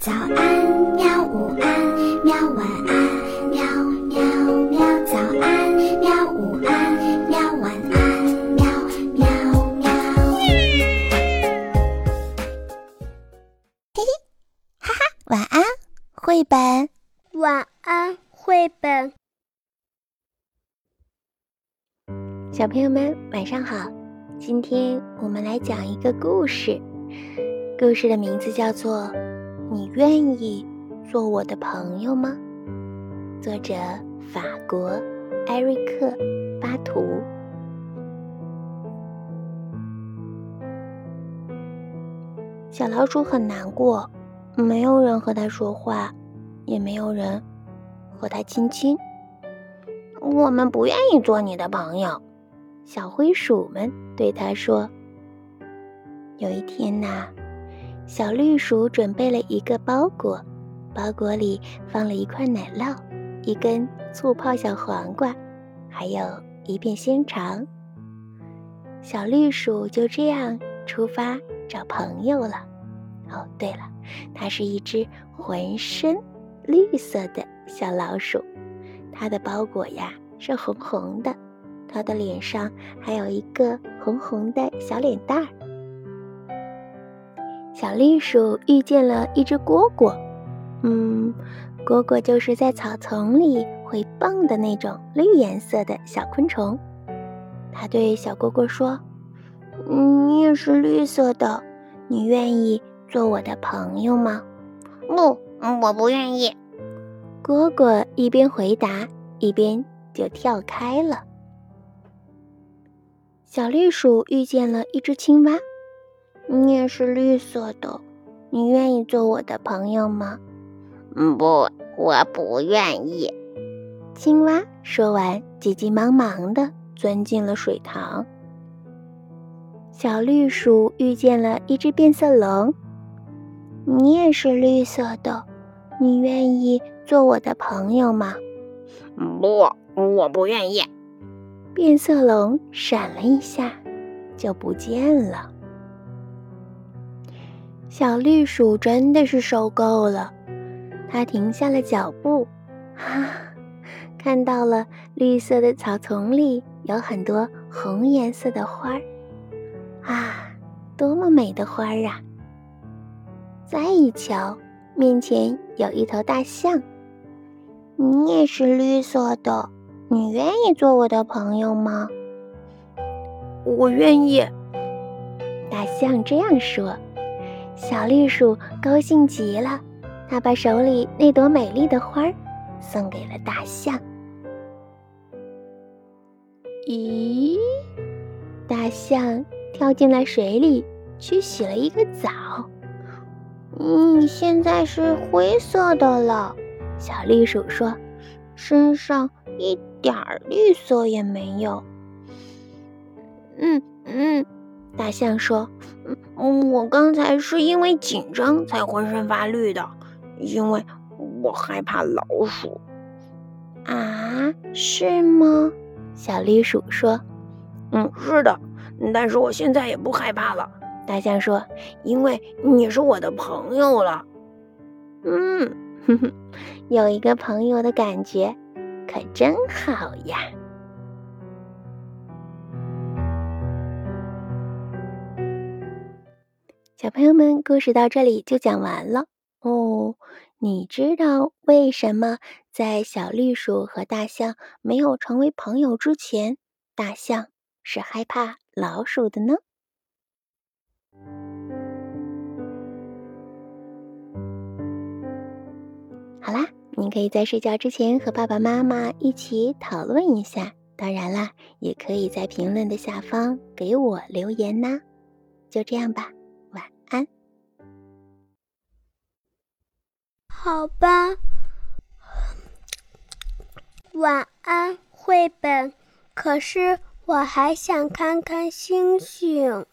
早安，喵！午安，喵！晚安，喵喵喵！早安，喵！午安，喵！晚安，喵喵喵！嘿嘿，哈哈，晚安，绘本。晚安，绘本。小朋友们，晚上好！今天我们来讲一个故事，故事的名字叫做。你愿意做我的朋友吗？作者：法国艾瑞克·巴图。小老鼠很难过，没有人和它说话，也没有人和它亲亲。我们不愿意做你的朋友，小灰鼠们对它说。有一天呐。小绿鼠准备了一个包裹，包裹里放了一块奶酪、一根醋泡小黄瓜，还有一片香肠。小绿鼠就这样出发找朋友了。哦，对了，它是一只浑身绿色的小老鼠，它的包裹呀是红红的，它的脸上还有一个红红的小脸蛋儿。小绿鼠遇见了一只蝈蝈，嗯，蝈蝈就是在草丛里会蹦的那种绿颜色的小昆虫。它对小蝈蝈说：“你也是绿色的，你愿意做我的朋友吗？”“不，我不愿意。”蝈蝈一边回答，一边就跳开了。小绿鼠遇见了一只青蛙。你也是绿色的，你愿意做我的朋友吗？嗯，不，我不愿意。青蛙说完，急急忙忙地钻进了水塘。小绿鼠遇见了一只变色龙。你也是绿色的，你愿意做我的朋友吗？不，我不愿意。变色龙闪了一下，就不见了。小绿鼠真的是受够了，它停下了脚步，啊，看到了绿色的草丛里有很多红颜色的花儿，啊，多么美的花儿啊！再一瞧，面前有一头大象，你也是绿色的，你愿意做我的朋友吗？我愿意。大象这样说。小绿鼠高兴极了，它把手里那朵美丽的花儿送给了大象。咦，大象跳进了水里去洗了一个澡。嗯现在是灰色的了，小绿鼠说，身上一点儿绿色也没有。嗯嗯。大象说：“嗯，我刚才是因为紧张才浑身发绿的，因为我害怕老鼠。”啊，是吗？小绿鼠说：“嗯，是的，但是我现在也不害怕了。”大象说：“因为你是我的朋友了。”嗯，哼哼，有一个朋友的感觉，可真好呀。小朋友们，故事到这里就讲完了哦。你知道为什么在小绿鼠和大象没有成为朋友之前，大象是害怕老鼠的呢？好啦，你可以在睡觉之前和爸爸妈妈一起讨论一下。当然啦，也可以在评论的下方给我留言呐。就这样吧。安，好吧，晚安，绘本。可是我还想看看星星。